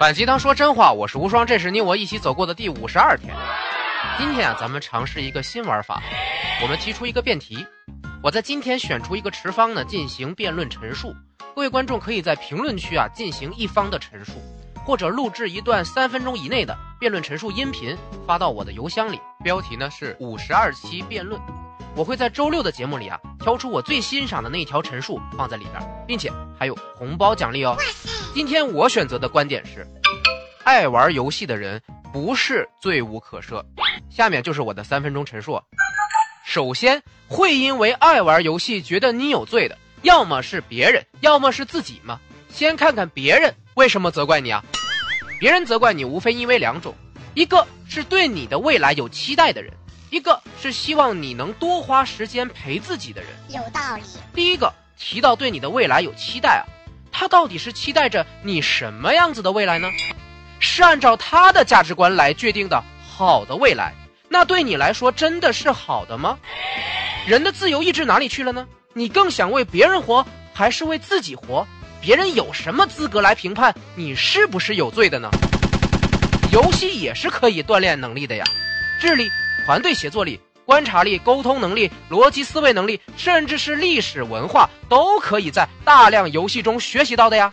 反鸡汤说真话，我是无双，这是你我一起走过的第五十二天。今天啊，咱们尝试一个新玩法，我们提出一个辩题，我在今天选出一个持方呢进行辩论陈述，各位观众可以在评论区啊进行一方的陈述，或者录制一段三分钟以内的辩论陈述音频发到我的邮箱里，标题呢是五十二期辩论。我会在周六的节目里啊，挑出我最欣赏的那一条陈述放在里边，并且还有红包奖励哦。今天我选择的观点是，爱玩游戏的人不是罪无可赦。下面就是我的三分钟陈述。首先，会因为爱玩游戏觉得你有罪的，要么是别人，要么是自己嘛。先看看别人为什么责怪你啊？别人责怪你无非因为两种，一个是对你的未来有期待的人。一个是希望你能多花时间陪自己的人，有道理。第一个提到对你的未来有期待啊，他到底是期待着你什么样子的未来呢？是按照他的价值观来决定的好的未来，那对你来说真的是好的吗？人的自由意志哪里去了呢？你更想为别人活，还是为自己活？别人有什么资格来评判你是不是有罪的呢？游戏也是可以锻炼能力的呀，智力。团队协作力、观察力、沟通能力、逻辑思维能力，甚至是历史文化，都可以在大量游戏中学习到的呀。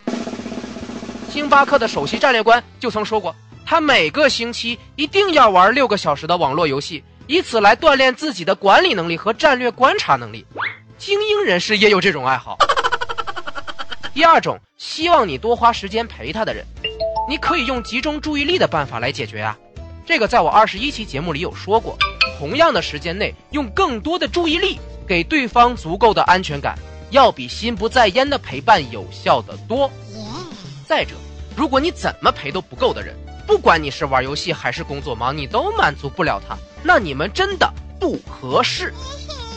星巴克的首席战略官就曾说过，他每个星期一定要玩六个小时的网络游戏，以此来锻炼自己的管理能力和战略观察能力。精英人士也有这种爱好。第二种，希望你多花时间陪他的人，你可以用集中注意力的办法来解决啊。这个在我二十一期节目里有说过，同样的时间内用更多的注意力给对方足够的安全感，要比心不在焉的陪伴有效的多。再者，如果你怎么陪都不够的人，不管你是玩游戏还是工作忙，你都满足不了他，那你们真的不合适。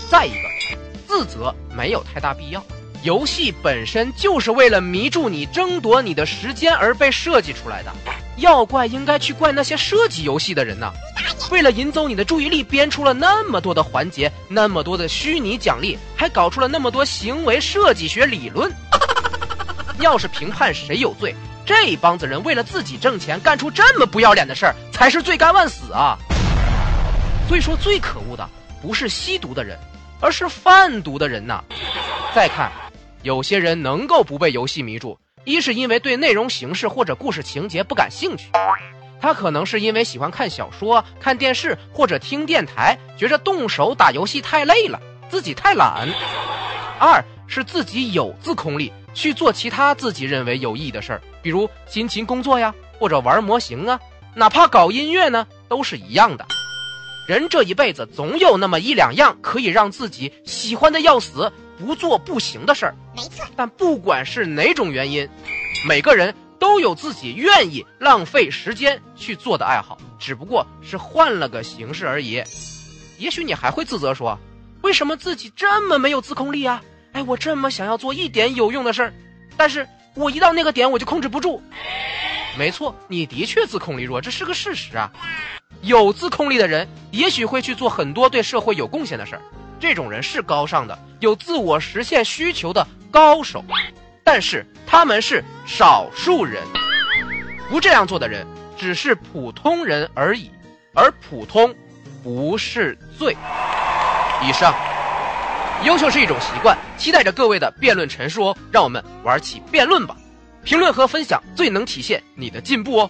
再一个，自责没有太大必要，游戏本身就是为了迷住你、争夺你的时间而被设计出来的。要怪应该去怪那些设计游戏的人呢，为了引走你的注意力，编出了那么多的环节，那么多的虚拟奖励，还搞出了那么多行为设计学理论。要是评判谁有罪，这帮子人为了自己挣钱，干出这么不要脸的事儿，才是罪该万死啊！所以说，最可恶的不是吸毒的人，而是贩毒的人呐。再看，有些人能够不被游戏迷住。一是因为对内容形式或者故事情节不感兴趣，他可能是因为喜欢看小说、看电视或者听电台，觉着动手打游戏太累了，自己太懒；二是自己有自控力去做其他自己认为有意义的事儿，比如辛勤工作呀，或者玩模型啊，哪怕搞音乐呢，都是一样的。人这一辈子总有那么一两样可以让自己喜欢的要死。不做不行的事儿，没错。但不管是哪种原因，每个人都有自己愿意浪费时间去做的爱好，只不过是换了个形式而已。也许你还会自责说，为什么自己这么没有自控力啊？哎，我这么想要做一点有用的事儿，但是我一到那个点我就控制不住。没错，你的确自控力弱，这是个事实啊。有自控力的人，也许会去做很多对社会有贡献的事儿。这种人是高尚的，有自我实现需求的高手，但是他们是少数人。不这样做的人只是普通人而已，而普通不是罪。以上，优秀是一种习惯，期待着各位的辩论陈述哦。让我们玩起辩论吧，评论和分享最能体现你的进步哦。